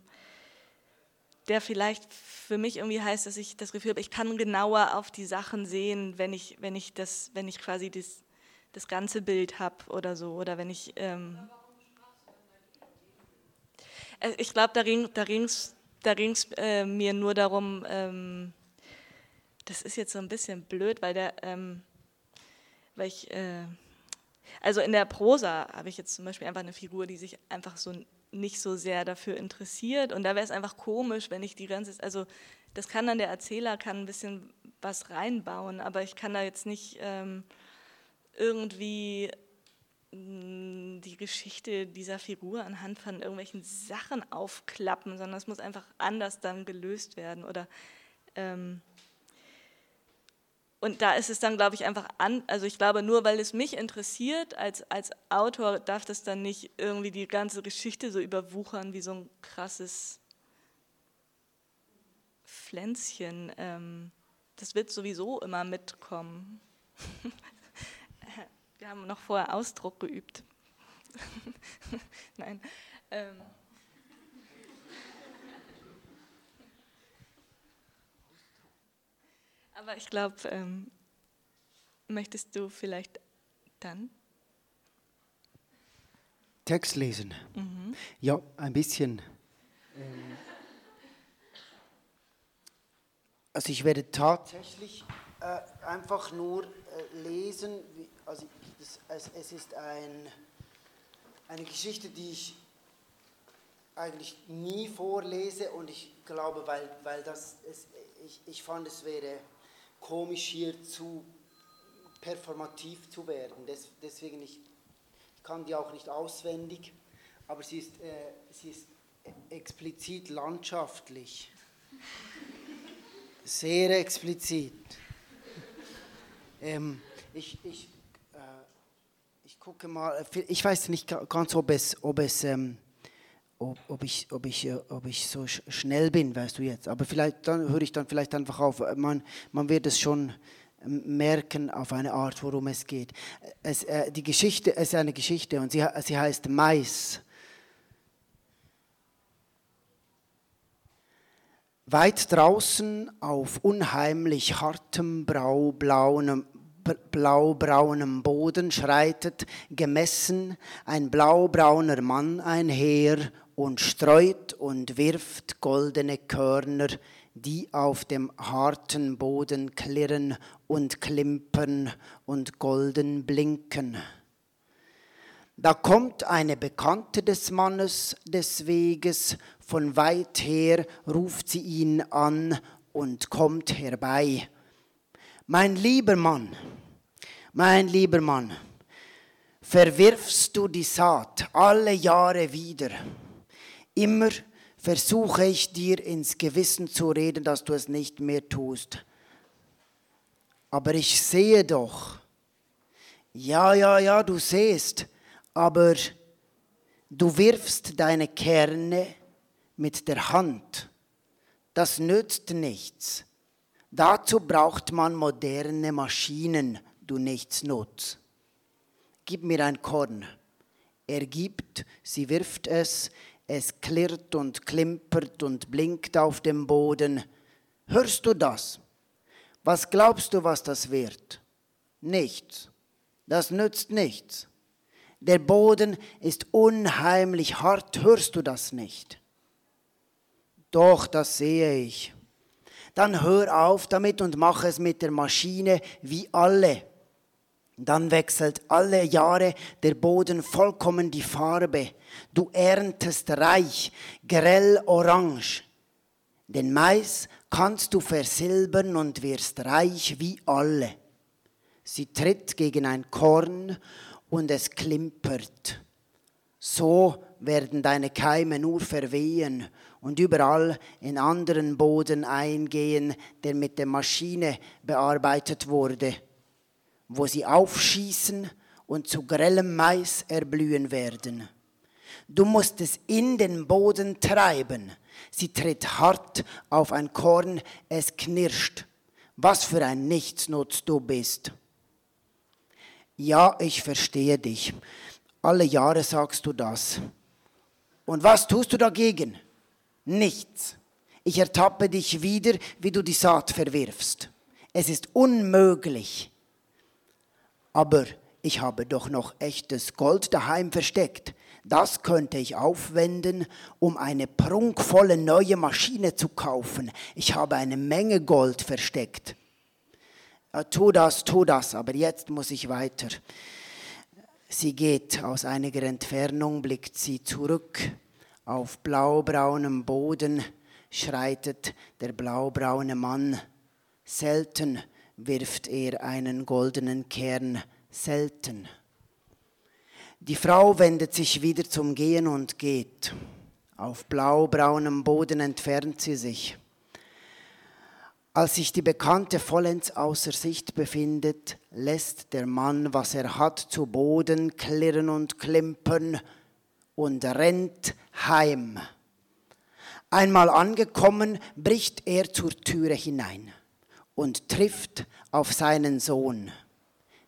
der vielleicht für mich irgendwie heißt, dass ich das Gefühl habe, ich kann genauer auf die Sachen sehen, wenn ich, wenn ich das, wenn ich quasi das, das ganze Bild habe oder so. Oder wenn ich. Ähm äh, ich glaube, da ging da ging's, da ging's, äh, mir nur darum, ähm, das ist jetzt so ein bisschen blöd, weil der, ähm, weil ich, äh, also in der Prosa habe ich jetzt zum Beispiel einfach eine Figur, die sich einfach so nicht so sehr dafür interessiert. Und da wäre es einfach komisch, wenn ich die ganze, also das kann dann der Erzähler, kann ein bisschen was reinbauen, aber ich kann da jetzt nicht ähm, irgendwie mm, die Geschichte dieser Figur anhand von irgendwelchen Sachen aufklappen, sondern es muss einfach anders dann gelöst werden oder ähm, und da ist es dann, glaube ich, einfach an, also ich glaube, nur weil es mich interessiert als, als Autor, darf das dann nicht irgendwie die ganze Geschichte so überwuchern wie so ein krasses Pflänzchen. Ähm, das wird sowieso immer mitkommen. *laughs* Wir haben noch vorher Ausdruck geübt. *laughs* Nein. Ähm. Aber ich glaube, ähm, möchtest du vielleicht dann? Text lesen. Mhm. Ja, ein bisschen. Also ich werde tatsächlich äh, einfach nur äh, lesen, wie, also das, es, es, ist ein, eine Geschichte, die ich eigentlich nie vorlese und ich glaube, weil, weil das, es, ich, ich fand, es wäre komisch hier zu performativ zu werden. Des, deswegen ich, ich kann die auch nicht auswendig, aber sie ist, äh, sie ist explizit landschaftlich. Sehr explizit. Ähm, ich, ich, äh, ich gucke mal, ich weiß nicht ganz, ob es, ob es ähm, ob, ob, ich, ob, ich, äh, ob ich so schnell bin, weißt du jetzt. Aber vielleicht dann höre ich dann vielleicht einfach auf. Man, man wird es schon merken auf eine Art, worum es geht. Es, äh, die Geschichte es ist eine Geschichte und sie, sie heißt Mais. Weit draußen auf unheimlich hartem Braublaunem blaubraunem Boden schreitet gemessen ein blaubrauner Mann einher und streut und wirft goldene Körner, die auf dem harten Boden klirren und klimpern und golden blinken. Da kommt eine Bekannte des Mannes des Weges, von weit her ruft sie ihn an und kommt herbei. Mein lieber Mann, mein lieber Mann, verwirfst du die Saat alle Jahre wieder? Immer versuche ich dir ins Gewissen zu reden, dass du es nicht mehr tust. Aber ich sehe doch, ja, ja, ja, du siehst, aber du wirfst deine Kerne mit der Hand. Das nützt nichts. Dazu braucht man moderne Maschinen, du Nichtsnutz. Gib mir ein Korn. Er gibt, sie wirft es, es klirrt und klimpert und blinkt auf dem Boden. Hörst du das? Was glaubst du, was das wird? Nichts. Das nützt nichts. Der Boden ist unheimlich hart, hörst du das nicht? Doch, das sehe ich dann hör auf damit und mach es mit der Maschine wie alle. Dann wechselt alle Jahre der Boden vollkommen die Farbe. Du erntest reich, grell orange. Den Mais kannst du versilbern und wirst reich wie alle. Sie tritt gegen ein Korn und es klimpert. So werden deine Keime nur verwehen und überall in anderen Boden eingehen, der mit der Maschine bearbeitet wurde, wo sie aufschießen und zu grellem Mais erblühen werden. Du musst es in den Boden treiben. Sie tritt hart auf ein Korn, es knirscht. Was für ein Nichtsnutz du bist. Ja, ich verstehe dich. Alle Jahre sagst du das. Und was tust du dagegen? Nichts. Ich ertappe dich wieder, wie du die Saat verwirfst. Es ist unmöglich. Aber ich habe doch noch echtes Gold daheim versteckt. Das könnte ich aufwenden, um eine prunkvolle neue Maschine zu kaufen. Ich habe eine Menge Gold versteckt. Ja, tu das, tu das, aber jetzt muss ich weiter. Sie geht aus einiger Entfernung, blickt sie zurück auf blaubraunem Boden schreitet der blaubraune Mann. Selten wirft er einen goldenen Kern, selten. Die Frau wendet sich wieder zum Gehen und geht. Auf blaubraunem Boden entfernt sie sich. Als sich die Bekannte vollends außer Sicht befindet, lässt der Mann, was er hat, zu Boden klirren und klimpern, und rennt heim. Einmal angekommen, bricht er zur Türe hinein und trifft auf seinen Sohn.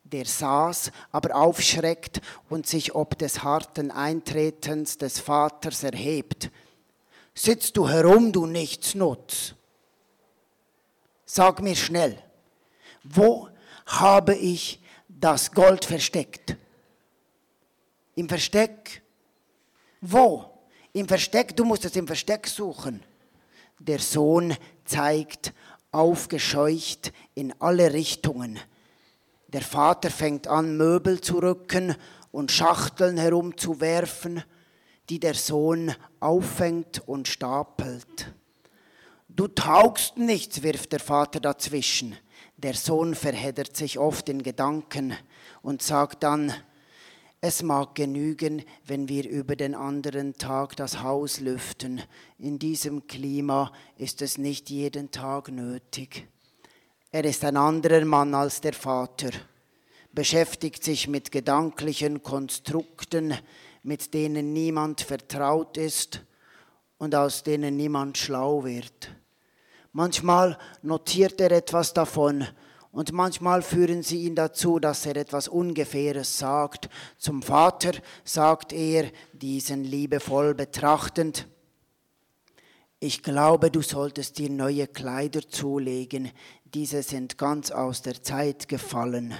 Der saß, aber aufschreckt und sich ob des harten Eintretens des Vaters erhebt. Sitzt du herum, du Nichtsnutz? Sag mir schnell, wo habe ich das Gold versteckt? Im Versteck wo? Im Versteck, du musst es im Versteck suchen. Der Sohn zeigt aufgescheucht in alle Richtungen. Der Vater fängt an, Möbel zu rücken und Schachteln herumzuwerfen, die der Sohn auffängt und stapelt. Du taugst nichts, wirft der Vater dazwischen. Der Sohn verheddert sich oft in Gedanken und sagt dann, es mag genügen, wenn wir über den anderen Tag das Haus lüften. In diesem Klima ist es nicht jeden Tag nötig. Er ist ein anderer Mann als der Vater, beschäftigt sich mit gedanklichen Konstrukten, mit denen niemand vertraut ist und aus denen niemand schlau wird. Manchmal notiert er etwas davon und manchmal führen sie ihn dazu, dass er etwas Ungefähres sagt. Zum Vater sagt er, diesen liebevoll betrachtend, ich glaube, du solltest dir neue Kleider zulegen, diese sind ganz aus der Zeit gefallen.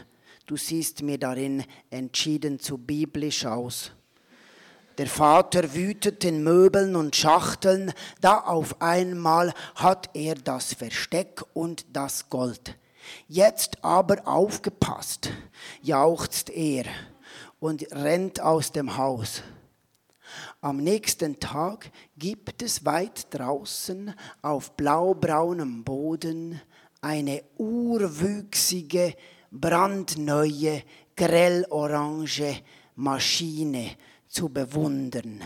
Du siehst mir darin entschieden zu biblisch aus. Der Vater wütet in Möbeln und Schachteln, da auf einmal hat er das Versteck und das Gold. Jetzt aber aufgepasst, jauchzt er und rennt aus dem Haus. Am nächsten Tag gibt es weit draußen auf blaubraunem Boden eine urwüchsige, brandneue, grellorange Maschine zu bewundern.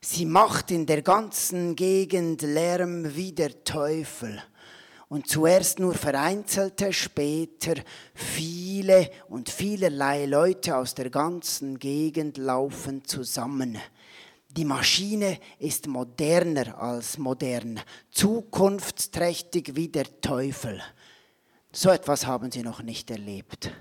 Sie macht in der ganzen Gegend Lärm wie der Teufel. Und zuerst nur vereinzelte, später viele und vielerlei Leute aus der ganzen Gegend laufen zusammen. Die Maschine ist moderner als modern, zukunftsträchtig wie der Teufel. So etwas haben Sie noch nicht erlebt.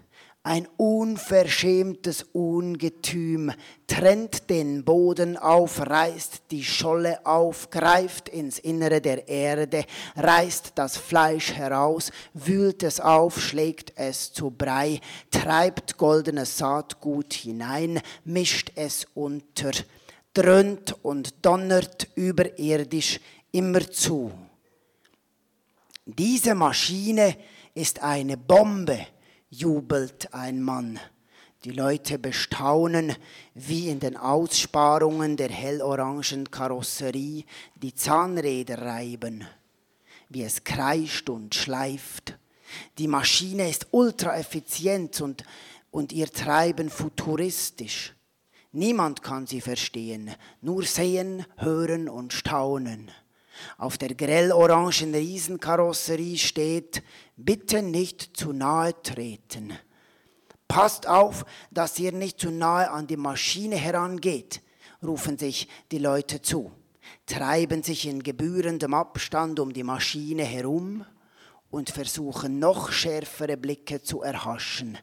Ein unverschämtes Ungetüm trennt den Boden auf, reißt die Scholle auf, greift ins Innere der Erde, reißt das Fleisch heraus, wühlt es auf, schlägt es zu Brei, treibt goldenes Saatgut hinein, mischt es unter, dröhnt und donnert überirdisch immer zu. Diese Maschine ist eine Bombe, jubelt ein Mann. Die Leute bestaunen, wie in den Aussparungen der hellorangen Karosserie die Zahnräder reiben, wie es kreischt und schleift. Die Maschine ist ultraeffizient und, und ihr Treiben futuristisch. Niemand kann sie verstehen, nur sehen, hören und staunen. Auf der grellorangen Riesenkarosserie steht, bitte nicht zu nahe treten. Passt auf, dass ihr nicht zu nahe an die Maschine herangeht, rufen sich die Leute zu, treiben sich in gebührendem Abstand um die Maschine herum und versuchen noch schärfere Blicke zu erhaschen.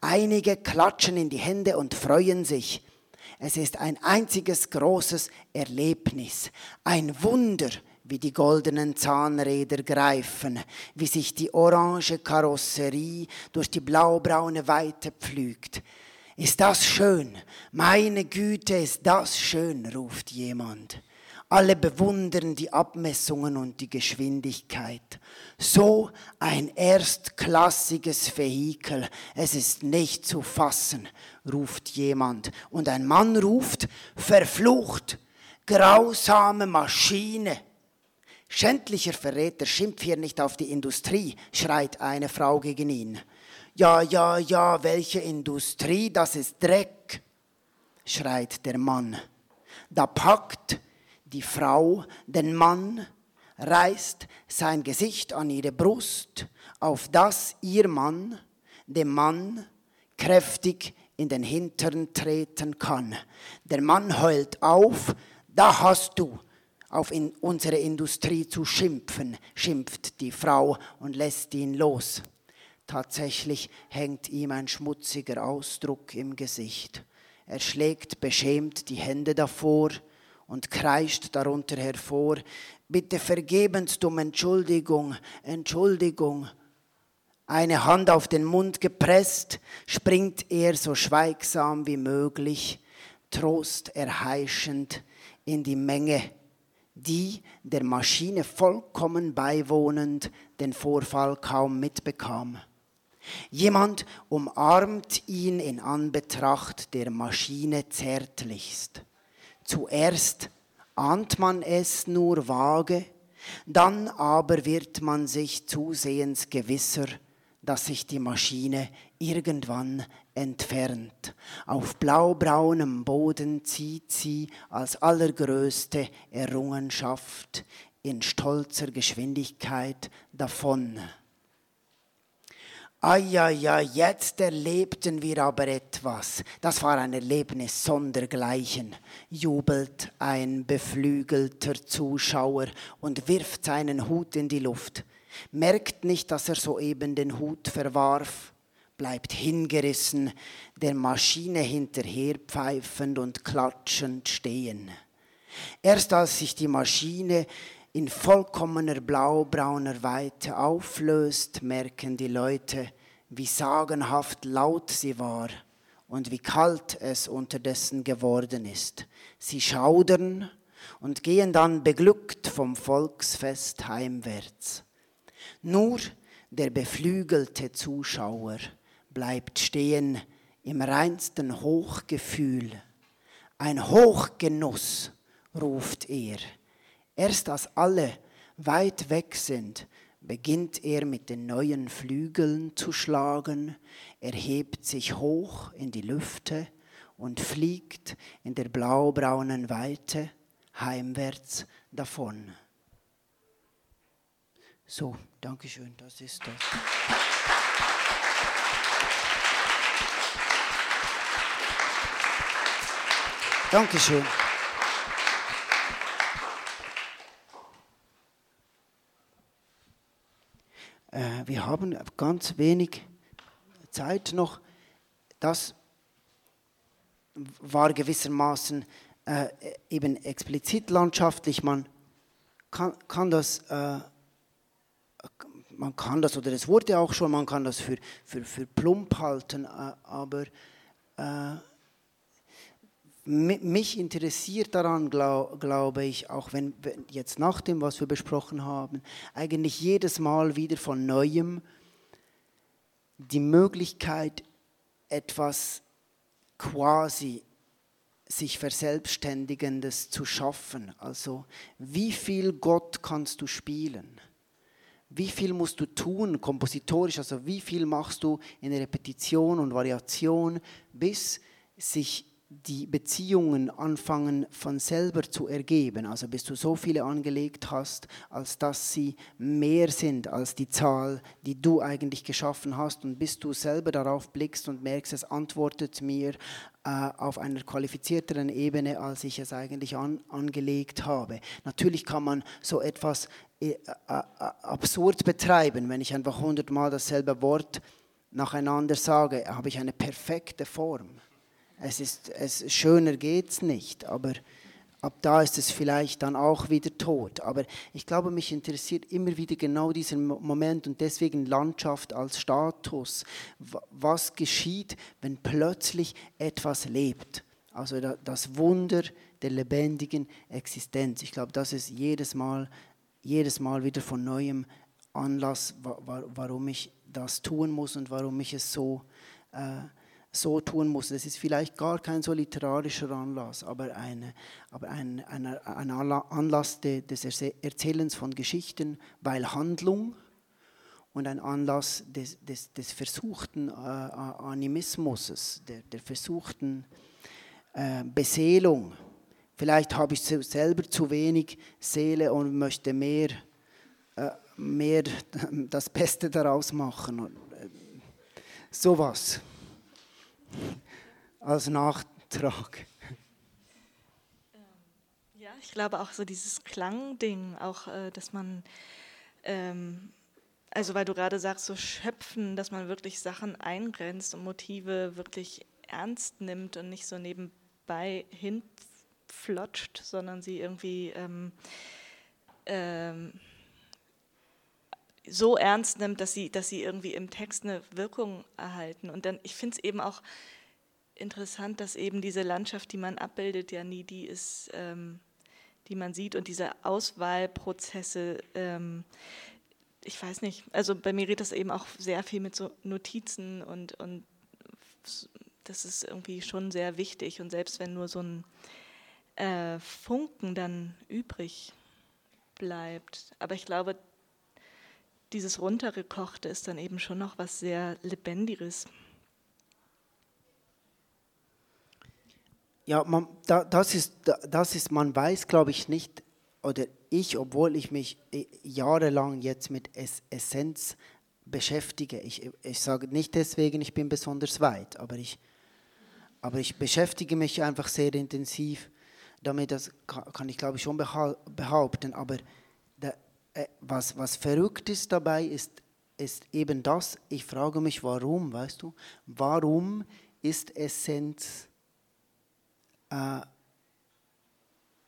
Einige klatschen in die Hände und freuen sich. Es ist ein einziges großes Erlebnis, ein Wunder, wie die goldenen Zahnräder greifen, wie sich die orange Karosserie durch die blaubraune Weite pflügt. Ist das schön? Meine Güte, ist das schön, ruft jemand. Alle bewundern die Abmessungen und die Geschwindigkeit. So ein erstklassiges Vehikel, es ist nicht zu fassen, ruft jemand. Und ein Mann ruft, verflucht, grausame Maschine. Schändlicher Verräter, schimpf hier nicht auf die Industrie, schreit eine Frau gegen ihn. Ja, ja, ja, welche Industrie, das ist Dreck, schreit der Mann. Da packt die Frau den Mann, reißt sein Gesicht an ihre Brust, auf das ihr Mann dem Mann kräftig in den Hintern treten kann. Der Mann heult auf, da hast du auf in unsere Industrie zu schimpfen, schimpft die Frau und lässt ihn los. Tatsächlich hängt ihm ein schmutziger Ausdruck im Gesicht. Er schlägt beschämt die Hände davor und kreischt darunter hervor, bitte vergebens um Entschuldigung, Entschuldigung. Eine Hand auf den Mund gepresst, springt er so schweigsam wie möglich, Trost erheischend in die Menge die der Maschine vollkommen beiwohnend den Vorfall kaum mitbekam. Jemand umarmt ihn in Anbetracht der Maschine zärtlichst. Zuerst ahnt man es nur vage, dann aber wird man sich zusehends gewisser, dass sich die Maschine irgendwann entfernt. Auf blaubraunem Boden zieht sie als allergrößte Errungenschaft in stolzer Geschwindigkeit davon. Eieiei, jetzt erlebten wir aber etwas. Das war ein Erlebnis sondergleichen, jubelt ein beflügelter Zuschauer und wirft seinen Hut in die Luft, merkt nicht, dass er soeben den Hut verwarf, bleibt hingerissen, der Maschine hinterher pfeifend und klatschend stehen. Erst als sich die Maschine in vollkommener blaubrauner Weite auflöst, merken die Leute, wie sagenhaft laut sie war und wie kalt es unterdessen geworden ist. Sie schaudern und gehen dann beglückt vom Volksfest heimwärts. Nur der beflügelte Zuschauer bleibt stehen im reinsten Hochgefühl. Ein Hochgenuss, ruft er Erst als alle weit weg sind, beginnt er mit den neuen Flügeln zu schlagen, erhebt sich hoch in die Lüfte und fliegt in der blaubraunen Weite heimwärts davon. So, Dankeschön, das ist das. Dankeschön. Äh, wir haben ganz wenig Zeit noch. Das war gewissermaßen äh, eben explizit landschaftlich. Man kann, kann das, äh, man kann das, oder es wurde auch schon, man kann das für, für, für plump halten, äh, aber äh, mich interessiert daran, glaub, glaube ich, auch wenn, wenn jetzt nach dem, was wir besprochen haben, eigentlich jedes Mal wieder von neuem die Möglichkeit, etwas quasi sich Verselbstständigendes zu schaffen. Also wie viel Gott kannst du spielen? Wie viel musst du tun, kompositorisch, also wie viel machst du in Repetition und Variation, bis sich die Beziehungen anfangen von selber zu ergeben, also bis du so viele angelegt hast, als dass sie mehr sind als die Zahl, die du eigentlich geschaffen hast und bis du selber darauf blickst und merkst, es antwortet mir äh, auf einer qualifizierteren Ebene, als ich es eigentlich an, angelegt habe. Natürlich kann man so etwas äh, äh, absurd betreiben, wenn ich einfach hundertmal dasselbe Wort nacheinander sage, habe ich eine perfekte Form. Es ist, es, schöner geht es nicht, aber ab da ist es vielleicht dann auch wieder tot. Aber ich glaube, mich interessiert immer wieder genau dieser Moment und deswegen Landschaft als Status. Was geschieht, wenn plötzlich etwas lebt? Also das Wunder der lebendigen Existenz. Ich glaube, das ist jedes Mal, jedes Mal wieder von neuem Anlass, warum ich das tun muss und warum ich es so äh, so tun muss. Das ist vielleicht gar kein so literarischer Anlass, aber, eine, aber ein, ein, ein Anlass des Erzählens von Geschichten, weil Handlung und ein Anlass des, des, des versuchten äh, Animismus, der, der versuchten äh, Beseelung. Vielleicht habe ich selber zu wenig Seele und möchte mehr, äh, mehr *laughs* das Beste daraus machen. Äh, sowas als Nachtrag. Ähm, ja, ich glaube auch so dieses Klangding, auch äh, dass man, ähm, also weil du gerade sagst, so schöpfen, dass man wirklich Sachen eingrenzt und Motive wirklich ernst nimmt und nicht so nebenbei hinflotscht, sondern sie irgendwie ähm, ähm, so ernst nimmt, dass sie, dass sie irgendwie im Text eine Wirkung erhalten. Und dann, ich finde es eben auch interessant, dass eben diese Landschaft, die man abbildet, ja nie die ist, ähm, die man sieht. Und diese Auswahlprozesse, ähm, ich weiß nicht, also bei mir redet das eben auch sehr viel mit so Notizen und, und das ist irgendwie schon sehr wichtig. Und selbst wenn nur so ein äh, Funken dann übrig bleibt, aber ich glaube, dieses runtergekochte ist dann eben schon noch was sehr Lebendiges. Ja, man, da, das, ist, das ist, man weiß, glaube ich, nicht, oder ich, obwohl ich mich äh, jahrelang jetzt mit Essenz beschäftige. Ich, ich sage nicht deswegen, ich bin besonders weit, aber ich, aber ich beschäftige mich einfach sehr intensiv damit, das kann ich glaube ich schon behaupten. Aber was, was verrückt ist dabei, ist, ist eben das, ich frage mich, warum, weißt du, warum ist Essenz äh,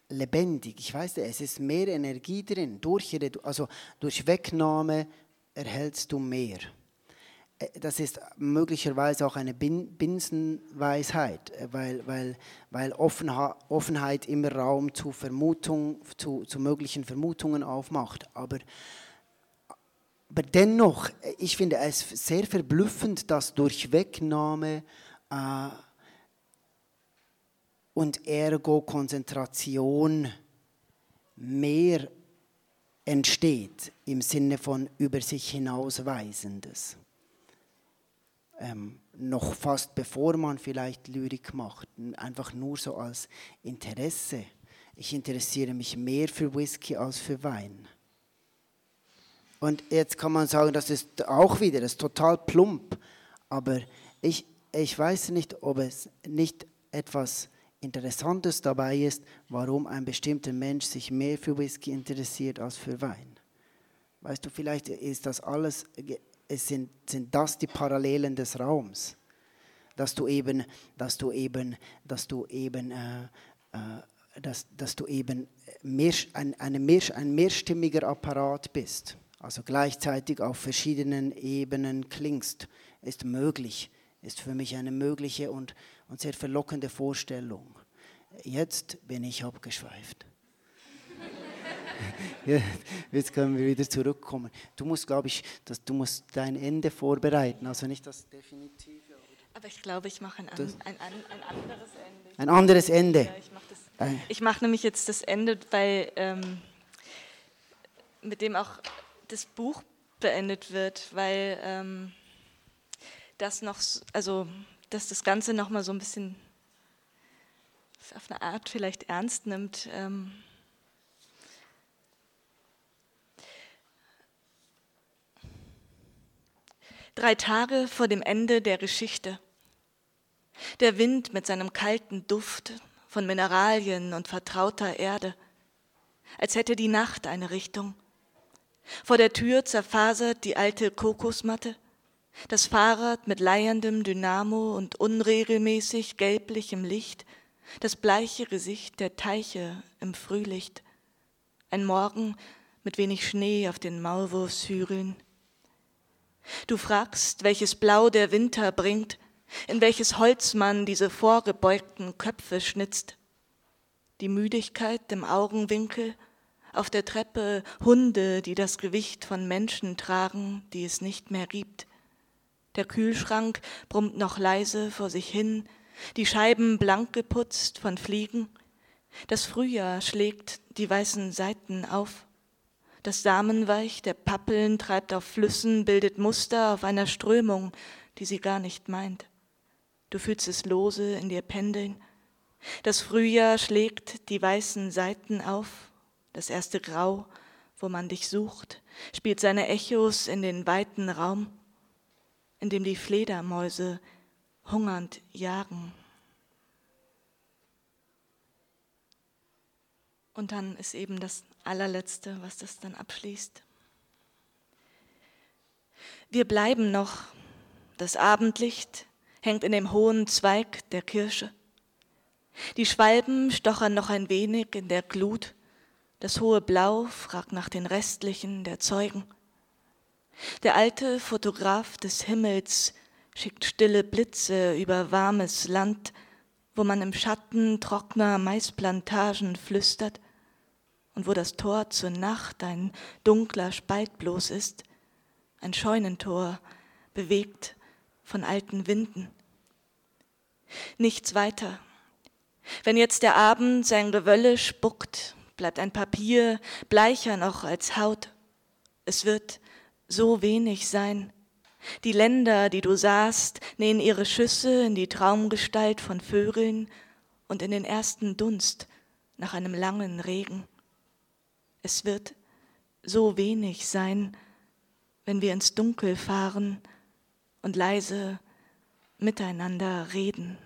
lebendig? Ich weiß, es ist mehr Energie drin. Durch, also durch Wegnahme erhältst du mehr. Äh, das ist möglicherweise auch eine Binsenweisheit, äh, weil, weil, weil Offenheit immer Raum zu, Vermutung, zu, zu möglichen Vermutungen aufmacht. Aber, aber dennoch, äh, ich finde es sehr verblüffend, dass durch Wegnahme äh, und ergo Konzentration mehr entsteht im Sinne von über sich hinausweisendes. Ähm, noch fast bevor man vielleicht Lyrik macht, einfach nur so als Interesse. Ich interessiere mich mehr für Whisky als für Wein. Und jetzt kann man sagen, das ist auch wieder, das ist total plump, aber ich, ich weiß nicht, ob es nicht etwas Interessantes dabei ist, warum ein bestimmter Mensch sich mehr für Whisky interessiert als für Wein. Weißt du, vielleicht ist das alles, es sind, sind das die Parallelen des Raums, dass du eben, dass du eben, dass du eben, äh, äh, dass, dass du eben mehr, ein, eine mehr, ein mehrstimmiger Apparat bist, also gleichzeitig auf verschiedenen Ebenen klingst, ist möglich, ist für mich eine mögliche und und sehr verlockende Vorstellung. Jetzt bin ich abgeschweift. *laughs* jetzt können wir wieder zurückkommen. Du musst, glaube ich, dass du musst dein Ende vorbereiten, also nicht das definitive. Aber ich glaube, ich mache ein, an, ein, ein, anderes Ende. Ein anderes Ende. Ja, ich mache mach nämlich jetzt das Ende, weil ähm, mit dem auch das Buch beendet wird, weil ähm, das noch, also dass das Ganze nochmal so ein bisschen auf eine Art vielleicht ernst nimmt. Ähm Drei Tage vor dem Ende der Geschichte. Der Wind mit seinem kalten Duft von Mineralien und vertrauter Erde, als hätte die Nacht eine Richtung. Vor der Tür zerfasert die alte Kokosmatte, das Fahrrad mit leierdem Dynamo und unregelmäßig gelblichem Licht, das bleiche Gesicht der Teiche im Frühlicht, ein Morgen mit wenig Schnee auf den Maulwurfshügeln. Du fragst, welches Blau der Winter bringt, in welches Holz man diese vorgebeugten Köpfe schnitzt. Die Müdigkeit im Augenwinkel, auf der Treppe Hunde, die das Gewicht von Menschen tragen, die es nicht mehr gibt. Der Kühlschrank brummt noch leise vor sich hin, die Scheiben blank geputzt von Fliegen. Das Frühjahr schlägt die weißen Seiten auf. Das Samenweich der Pappeln treibt auf Flüssen, bildet Muster auf einer Strömung, die sie gar nicht meint. Du fühlst es lose in dir pendeln. Das Frühjahr schlägt die weißen Seiten auf, das erste Grau, wo man dich sucht, spielt seine Echos in den weiten Raum in dem die Fledermäuse hungernd jagen. Und dann ist eben das allerletzte, was das dann abschließt. Wir bleiben noch, das Abendlicht hängt in dem hohen Zweig der Kirsche. Die Schwalben stochern noch ein wenig in der Glut, das hohe Blau fragt nach den restlichen der Zeugen. Der alte Fotograf des Himmels schickt stille Blitze über warmes Land, wo man im Schatten trockener Maisplantagen flüstert und wo das Tor zur Nacht ein dunkler Spalt bloß ist, ein Scheunentor, bewegt von alten Winden. Nichts weiter. Wenn jetzt der Abend sein Gewölle spuckt, bleibt ein Papier bleicher noch als Haut. Es wird so wenig sein. Die Länder, die du sahst, nähen ihre Schüsse in die Traumgestalt von Vögeln und in den ersten Dunst nach einem langen Regen. Es wird so wenig sein, wenn wir ins Dunkel fahren und leise miteinander reden.